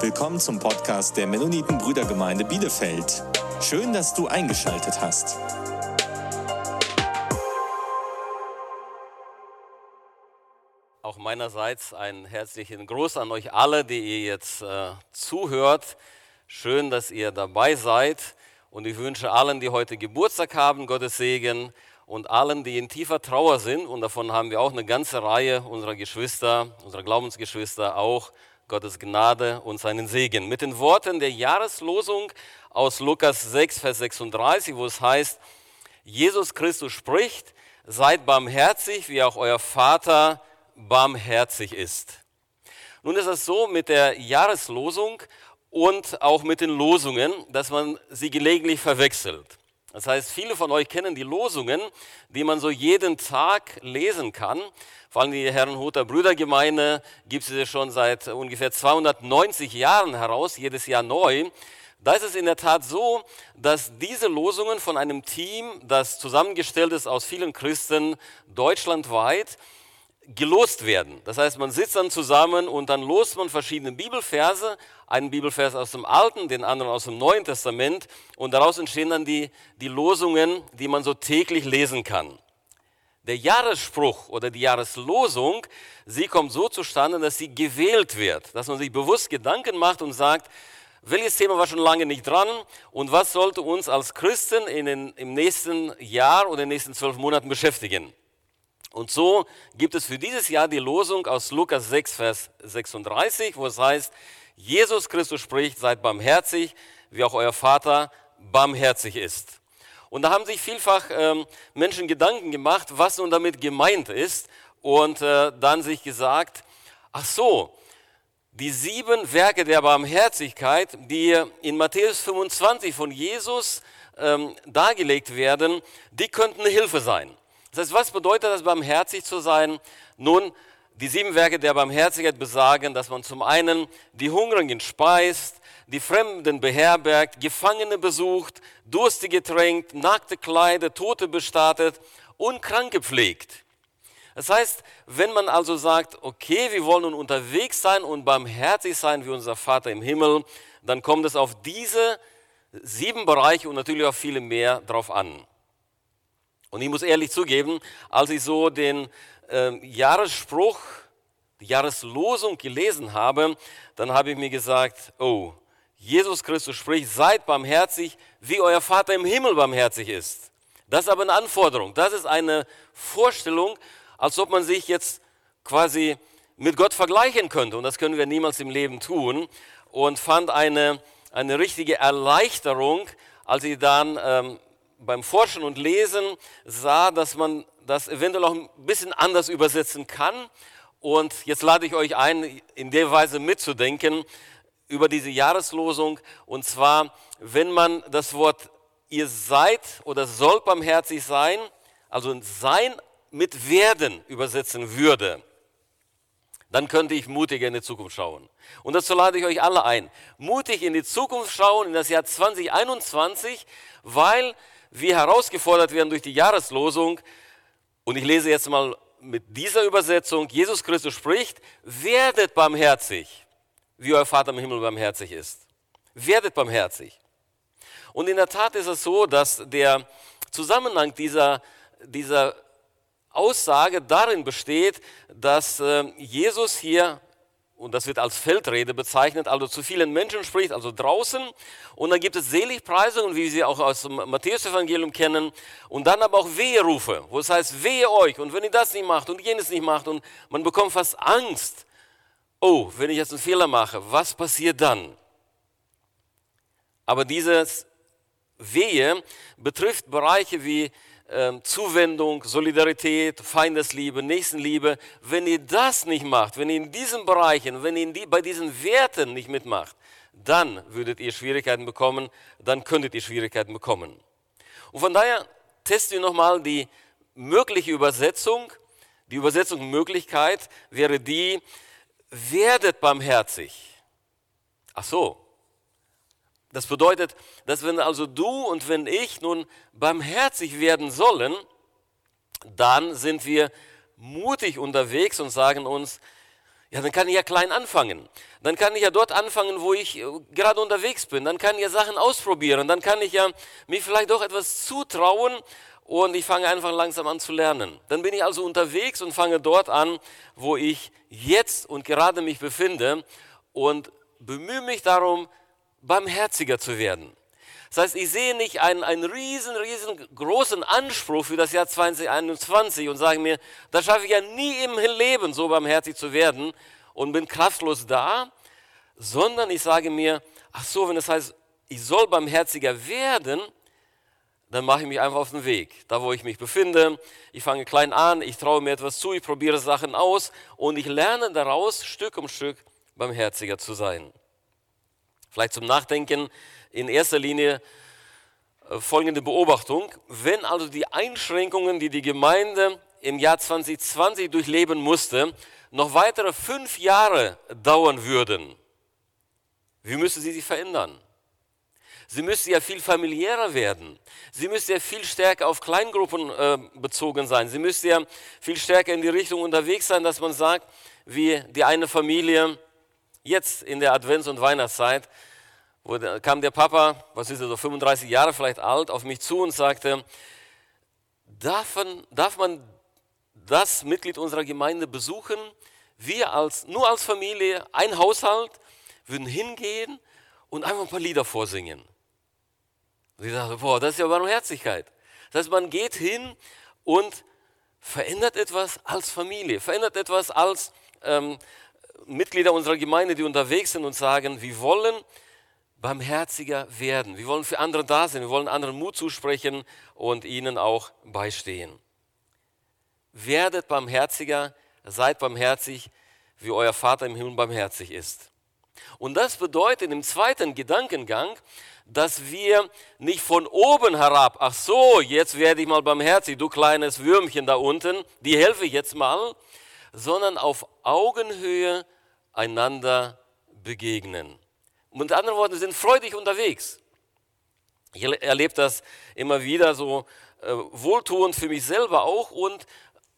Willkommen zum Podcast der Mennoniten Brüdergemeinde Bielefeld. Schön, dass du eingeschaltet hast. Auch meinerseits einen herzlichen Gruß an euch alle, die ihr jetzt äh, zuhört. Schön, dass ihr dabei seid. Und ich wünsche allen, die heute Geburtstag haben, Gottes Segen und allen, die in tiefer Trauer sind. Und davon haben wir auch eine ganze Reihe unserer Geschwister, unserer Glaubensgeschwister auch. Gottes Gnade und seinen Segen. Mit den Worten der Jahreslosung aus Lukas 6, Vers 36, wo es heißt, Jesus Christus spricht, seid barmherzig, wie auch euer Vater barmherzig ist. Nun ist es so mit der Jahreslosung und auch mit den Losungen, dass man sie gelegentlich verwechselt. Das heißt, viele von euch kennen die Losungen, die man so jeden Tag lesen kann. Vor allem die Herrenhuter Brüdergemeinde gibt es schon seit ungefähr 290 Jahren heraus, jedes Jahr neu. Da ist es in der Tat so, dass diese Losungen von einem Team, das zusammengestellt ist aus vielen Christen deutschlandweit, gelost werden. Das heißt, man sitzt dann zusammen und dann lost man verschiedene Bibelverse, einen Bibelvers aus dem Alten, den anderen aus dem Neuen Testament und daraus entstehen dann die, die Losungen, die man so täglich lesen kann. Der Jahresspruch oder die Jahreslosung, sie kommt so zustande, dass sie gewählt wird, dass man sich bewusst Gedanken macht und sagt, welches Thema war schon lange nicht dran und was sollte uns als Christen in den, im nächsten Jahr oder in den nächsten zwölf Monaten beschäftigen. Und so gibt es für dieses Jahr die Losung aus Lukas 6, Vers 36, wo es heißt, Jesus Christus spricht, seid barmherzig, wie auch euer Vater barmherzig ist. Und da haben sich vielfach ähm, Menschen Gedanken gemacht, was nun damit gemeint ist und äh, dann sich gesagt, ach so, die sieben Werke der Barmherzigkeit, die in Matthäus 25 von Jesus ähm, dargelegt werden, die könnten eine Hilfe sein. Das heißt, was bedeutet das, barmherzig zu sein? Nun, die sieben Werke der Barmherzigkeit besagen, dass man zum einen die Hungrigen speist, die Fremden beherbergt, Gefangene besucht, Durstige tränkt, Nackte kleidet, Tote bestattet und Kranke pflegt. Das heißt, wenn man also sagt, okay, wir wollen nun unterwegs sein und barmherzig sein wie unser Vater im Himmel, dann kommt es auf diese sieben Bereiche und natürlich auf viele mehr drauf an. Und ich muss ehrlich zugeben, als ich so den äh, Jahresspruch, die Jahreslosung gelesen habe, dann habe ich mir gesagt, oh, Jesus Christus spricht, seid barmherzig, wie euer Vater im Himmel barmherzig ist. Das ist aber eine Anforderung. Das ist eine Vorstellung, als ob man sich jetzt quasi mit Gott vergleichen könnte. Und das können wir niemals im Leben tun. Und fand eine, eine richtige Erleichterung, als ich dann ähm, beim Forschen und Lesen sah, dass man das eventuell auch ein bisschen anders übersetzen kann. Und jetzt lade ich euch ein, in der Weise mitzudenken über diese Jahreslosung. Und zwar, wenn man das Wort ihr seid oder soll barmherzig sein, also sein mit werden übersetzen würde, dann könnte ich mutiger in die Zukunft schauen. Und dazu lade ich euch alle ein. Mutig in die Zukunft schauen, in das Jahr 2021, weil wir herausgefordert werden durch die Jahreslosung. Und ich lese jetzt mal mit dieser Übersetzung, Jesus Christus spricht, werdet barmherzig, wie euer Vater im Himmel barmherzig ist. Werdet barmherzig. Und in der Tat ist es so, dass der Zusammenhang dieser, dieser Aussage darin besteht, dass äh, Jesus hier und das wird als Feldrede bezeichnet, also zu vielen Menschen spricht, also draußen. Und dann gibt es Seligpreisungen, wie sie auch aus dem Matthäus-Evangelium kennen. Und dann aber auch Weherufe, wo es heißt, wehe euch. Und wenn ihr das nicht macht und jenes nicht macht und man bekommt fast Angst. Oh, wenn ich jetzt einen Fehler mache, was passiert dann? Aber dieses Wehe betrifft Bereiche wie Zuwendung, Solidarität, Feindesliebe, Nächstenliebe, wenn ihr das nicht macht, wenn ihr in diesen Bereichen, wenn ihr bei diesen Werten nicht mitmacht, dann würdet ihr Schwierigkeiten bekommen, dann könntet ihr Schwierigkeiten bekommen. Und von daher testen wir nochmal die mögliche Übersetzung. Die Übersetzungsmöglichkeit wäre die, werdet barmherzig. Ach so, das bedeutet, dass wenn also du und wenn ich nun barmherzig werden sollen, dann sind wir mutig unterwegs und sagen uns, Ja, dann kann ich ja klein anfangen. Dann kann ich ja dort anfangen, wo ich äh, gerade unterwegs bin. Dann kann ich ja Sachen ausprobieren. Dann kann ich ja mir vielleicht doch etwas zutrauen und ich fange einfach langsam an zu lernen. Dann bin ich also unterwegs und fange dort an, wo ich jetzt und gerade mich befinde und bemühe mich darum, barmherziger zu werden. Das heißt, ich sehe nicht einen, einen riesen, riesengroßen Anspruch für das Jahr 2021 und sage mir, das schaffe ich ja nie im Leben, so barmherzig zu werden und bin kraftlos da, sondern ich sage mir, ach so, wenn das heißt, ich soll barmherziger werden, dann mache ich mich einfach auf den Weg. Da, wo ich mich befinde, ich fange klein an, ich traue mir etwas zu, ich probiere Sachen aus und ich lerne daraus, Stück um Stück barmherziger zu sein. Vielleicht zum Nachdenken, in erster Linie äh, folgende Beobachtung. Wenn also die Einschränkungen, die die Gemeinde im Jahr 2020 durchleben musste, noch weitere fünf Jahre dauern würden, wie müsste sie sich verändern? Sie müsste ja viel familiärer werden. Sie müsste ja viel stärker auf Kleingruppen äh, bezogen sein. Sie müsste ja viel stärker in die Richtung unterwegs sein, dass man sagt, wie die eine Familie jetzt in der Advents- und Weihnachtszeit, wo kam der Papa, was ist er so, 35 Jahre vielleicht alt, auf mich zu und sagte, darf man, darf man das Mitglied unserer Gemeinde besuchen? Wir als, nur als Familie, ein Haushalt, würden hingehen und einfach ein paar Lieder vorsingen. Und ich dachte, boah, das ist ja Barmherzigkeit. Das heißt, man geht hin und verändert etwas als Familie, verändert etwas als ähm, Mitglieder unserer Gemeinde, die unterwegs sind und sagen, wir wollen barmherziger werden. Wir wollen für andere da sein. Wir wollen anderen Mut zusprechen und ihnen auch beistehen. Werdet barmherziger, seid barmherzig, wie euer Vater im Himmel barmherzig ist. Und das bedeutet im zweiten Gedankengang, dass wir nicht von oben herab, ach so, jetzt werde ich mal barmherzig, du kleines Würmchen da unten, die helfe ich jetzt mal, sondern auf Augenhöhe einander begegnen. Mit anderen Worten, sind freudig unterwegs. Ich erlebe das immer wieder so äh, wohltuend für mich selber auch und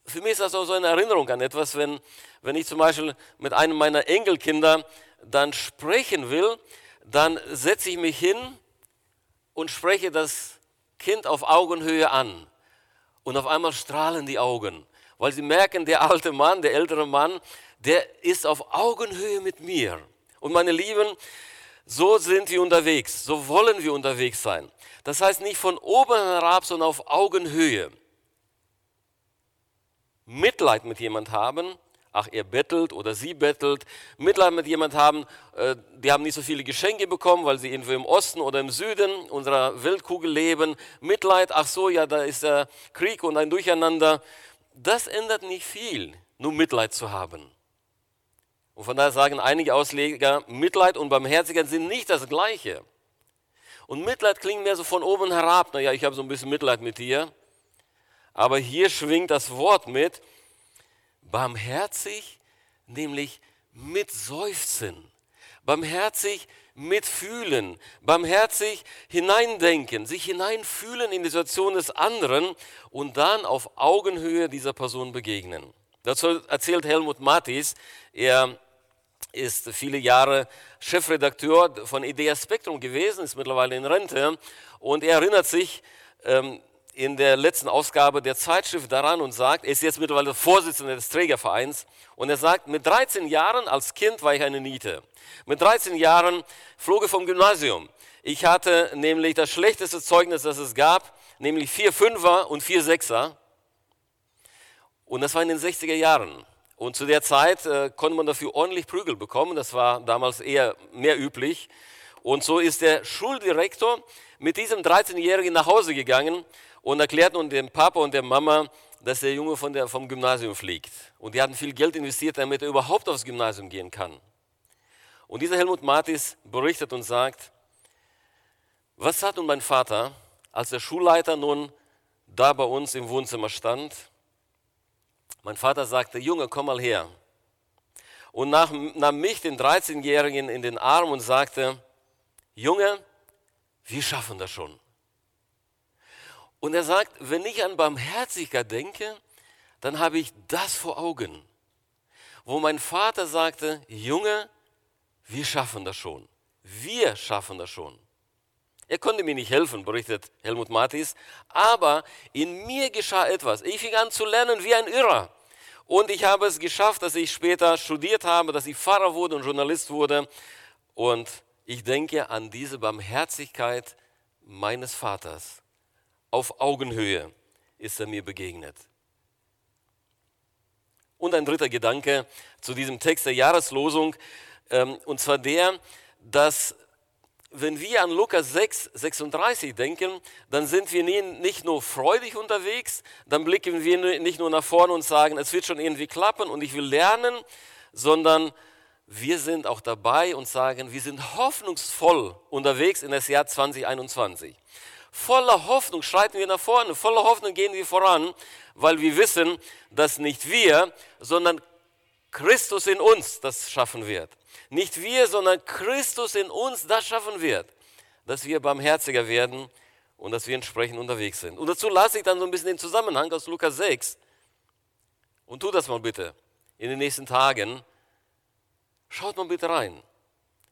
für mich ist das auch so eine Erinnerung an etwas, wenn, wenn ich zum Beispiel mit einem meiner Enkelkinder dann sprechen will, dann setze ich mich hin und spreche das Kind auf Augenhöhe an. Und auf einmal strahlen die Augen, weil sie merken, der alte Mann, der ältere Mann, der ist auf Augenhöhe mit mir. Und meine Lieben, so sind wir unterwegs, so wollen wir unterwegs sein. Das heißt nicht von oben herab, sondern auf Augenhöhe. Mitleid mit jemand haben, ach, er bettelt oder sie bettelt, Mitleid mit jemand haben, äh, die haben nicht so viele Geschenke bekommen, weil sie irgendwo im Osten oder im Süden unserer Weltkugel leben. Mitleid, ach so, ja, da ist der Krieg und ein Durcheinander. Das ändert nicht viel, nur Mitleid zu haben. Und von daher sagen einige Ausleger, Mitleid und Barmherzigkeit sind nicht das Gleiche. Und Mitleid klingt mehr so von oben herab. Naja, ich habe so ein bisschen Mitleid mit dir. Aber hier schwingt das Wort mit, barmherzig, nämlich mit Seufzen. Barmherzig mitfühlen, barmherzig hineindenken, sich hineinfühlen in die Situation des anderen und dann auf Augenhöhe dieser Person begegnen. Dazu erzählt Helmut Mattis, er ist viele Jahre Chefredakteur von Idea Spektrum gewesen, ist mittlerweile in Rente und er erinnert sich ähm, in der letzten Ausgabe der Zeitschrift daran und sagt, er ist jetzt mittlerweile Vorsitzender des Trägervereins und er sagt, mit 13 Jahren als Kind war ich eine Niete. Mit 13 Jahren flog ich vom Gymnasium. Ich hatte nämlich das schlechteste Zeugnis, das es gab, nämlich vier Fünfer und vier Sechser. Und das war in den 60er Jahren. Und zu der Zeit äh, konnte man dafür ordentlich Prügel bekommen. Das war damals eher mehr üblich. Und so ist der Schuldirektor mit diesem 13-Jährigen nach Hause gegangen und erklärt nun dem Papa und der Mama, dass der Junge von der, vom Gymnasium fliegt. Und die hatten viel Geld investiert, damit er überhaupt aufs Gymnasium gehen kann. Und dieser Helmut Martis berichtet und sagt, was hat nun mein Vater, als der Schulleiter nun da bei uns im Wohnzimmer stand mein Vater sagte, Junge, komm mal her. Und nahm mich, den 13-Jährigen, in den Arm und sagte, Junge, wir schaffen das schon. Und er sagt, wenn ich an Barmherzigkeit denke, dann habe ich das vor Augen. wo mein Vater sagte, Junge, wir schaffen das schon. Wir schaffen das schon. Er konnte mir nicht helfen, berichtet Helmut Mathis, aber in mir geschah etwas. Ich fing an zu lernen wie ein Irrer. Und ich habe es geschafft, dass ich später studiert habe, dass ich Pfarrer wurde und Journalist wurde. Und ich denke an diese Barmherzigkeit meines Vaters. Auf Augenhöhe ist er mir begegnet. Und ein dritter Gedanke zu diesem Text der Jahreslosung, ähm, und zwar der, dass wenn wir an Lukas 6, 36 denken, dann sind wir nicht nur freudig unterwegs, dann blicken wir nicht nur nach vorne und sagen, es wird schon irgendwie klappen und ich will lernen, sondern wir sind auch dabei und sagen, wir sind hoffnungsvoll unterwegs in das Jahr 2021. Voller Hoffnung schreiten wir nach vorne, voller Hoffnung gehen wir voran, weil wir wissen, dass nicht wir, sondern Christus in uns das schaffen wird. Nicht wir, sondern Christus in uns das schaffen wird, dass wir barmherziger werden und dass wir entsprechend unterwegs sind. Und dazu lasse ich dann so ein bisschen den Zusammenhang aus Lukas 6 und tu das mal bitte in den nächsten Tagen. Schaut mal bitte rein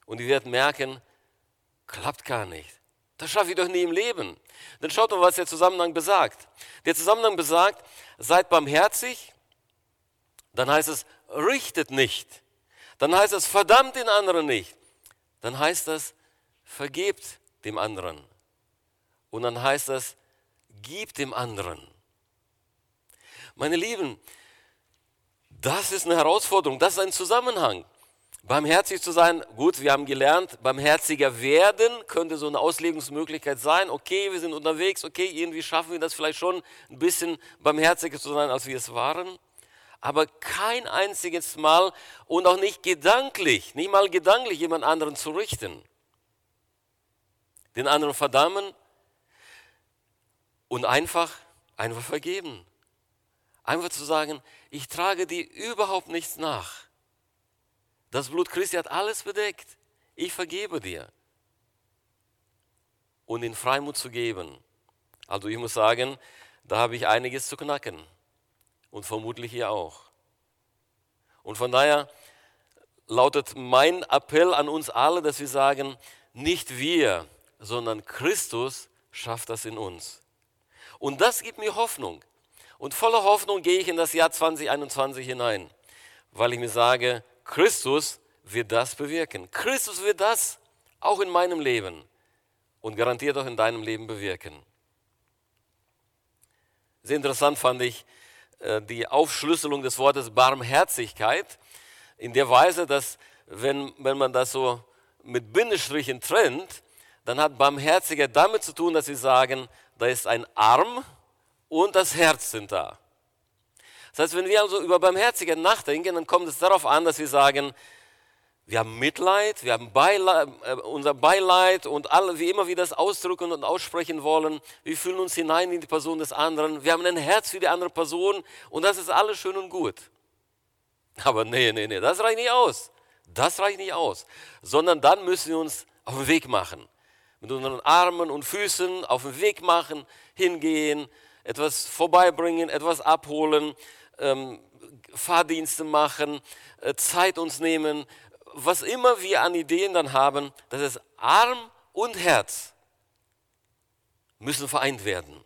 und ihr werdet merken, klappt gar nicht. Das schaffe ich doch nie im Leben. Dann schaut mal, was der Zusammenhang besagt. Der Zusammenhang besagt, seid barmherzig, dann heißt es, richtet nicht. Dann heißt es, verdammt den anderen nicht. Dann heißt es, vergebt dem anderen. Und dann heißt es, gib dem anderen. Meine Lieben, das ist eine Herausforderung, das ist ein Zusammenhang. Barmherzig zu sein, gut, wir haben gelernt, barmherziger werden könnte so eine Auslegungsmöglichkeit sein. Okay, wir sind unterwegs, okay, irgendwie schaffen wir das vielleicht schon ein bisschen barmherziger zu sein, als wir es waren. Aber kein einziges Mal und auch nicht gedanklich, nicht mal gedanklich jemand anderen zu richten. Den anderen verdammen und einfach, einfach vergeben. Einfach zu sagen, ich trage dir überhaupt nichts nach das Blut Christi hat alles bedeckt. Ich vergebe dir. Und in Freimut zu geben. Also ich muss sagen, da habe ich einiges zu knacken. Und vermutlich ihr auch. Und von daher lautet mein Appell an uns alle, dass wir sagen, nicht wir, sondern Christus schafft das in uns. Und das gibt mir Hoffnung. Und voller Hoffnung gehe ich in das Jahr 2021 hinein, weil ich mir sage, Christus wird das bewirken. Christus wird das auch in meinem Leben und garantiert auch in deinem Leben bewirken. Sehr interessant fand ich äh, die Aufschlüsselung des Wortes Barmherzigkeit in der Weise, dass wenn, wenn man das so mit Bindestrichen trennt, dann hat Barmherzigkeit damit zu tun, dass sie sagen, da ist ein Arm und das Herz sind da. Das heißt, wenn wir also über Barmherzigkeit nachdenken, dann kommt es darauf an, dass wir sagen, wir haben Mitleid, wir haben Beileid, äh, unser Beileid und alle, wie immer wir das ausdrücken und aussprechen wollen. Wir fühlen uns hinein in die Person des anderen. Wir haben ein Herz für die andere Person und das ist alles schön und gut. Aber nee, nee, nee, das reicht nicht aus. Das reicht nicht aus. Sondern dann müssen wir uns auf den Weg machen. Mit unseren Armen und Füßen auf den Weg machen, hingehen, etwas vorbeibringen, etwas abholen, ähm, Fahrdienste machen, äh, Zeit uns nehmen, was immer wir an Ideen dann haben, das ist Arm und Herz müssen vereint werden.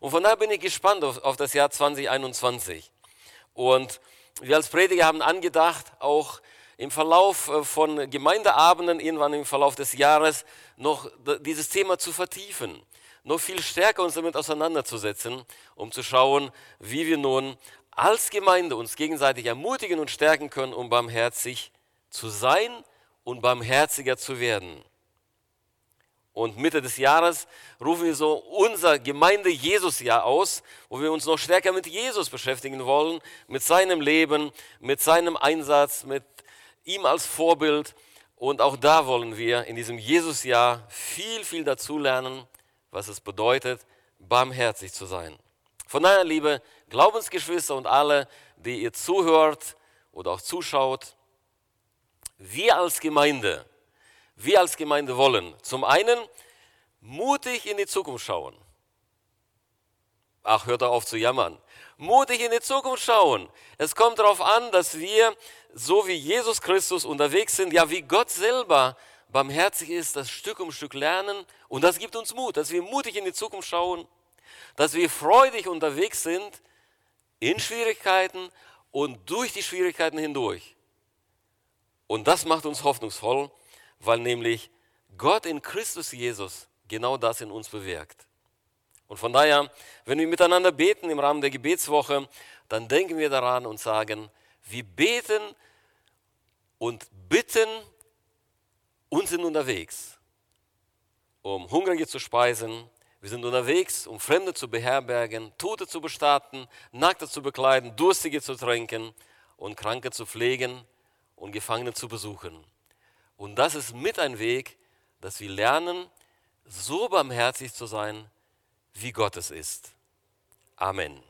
Und von daher bin ich gespannt auf, auf das Jahr 2021. Und wir als Prediger haben angedacht, auch im Verlauf äh, von Gemeindeabenden, irgendwann im Verlauf des Jahres, noch dieses Thema zu vertiefen noch viel stärker uns damit auseinanderzusetzen, um zu schauen, wie wir nun als Gemeinde uns gegenseitig ermutigen und stärken können, um barmherzig zu sein und barmherziger zu werden. Und Mitte des Jahres rufen wir so unser Gemeinde-Jesus-Jahr aus, wo wir uns noch stärker mit Jesus beschäftigen wollen, mit seinem Leben, mit seinem Einsatz, mit ihm als Vorbild. Und auch da wollen wir in diesem Jesus-Jahr viel, viel dazulernen was es bedeutet, barmherzig zu sein. Von daher, liebe Glaubensgeschwister und alle, die ihr zuhört oder auch zuschaut, wir als Gemeinde, wir als Gemeinde wollen zum einen mutig in die Zukunft schauen. Ach, hört auf zu jammern. mutig in die Zukunft schauen. Es kommt darauf an, dass wir, so wie Jesus Christus unterwegs sind, ja wie Gott selber barmherzig ist, das Stück um Stück lernen. Und das gibt uns Mut, dass wir mutig in die Zukunft schauen, dass wir freudig unterwegs sind in Schwierigkeiten und durch die Schwierigkeiten hindurch. Und das macht uns hoffnungsvoll, weil nämlich Gott in Christus Jesus genau das in uns bewirkt. Und von daher, wenn wir miteinander beten im Rahmen der Gebetswoche, dann denken wir daran und sagen, wir beten und bitten und sind unterwegs, um Hungrige zu speisen. Wir sind unterwegs, um Fremde zu beherbergen, Tote zu bestatten, Nackte zu bekleiden, Durstige zu tränken und Kranke zu pflegen und Gefangene zu besuchen. Und das ist mit ein Weg, dass wir lernen, so barmherzig zu sein, wie Gott es ist. Amen.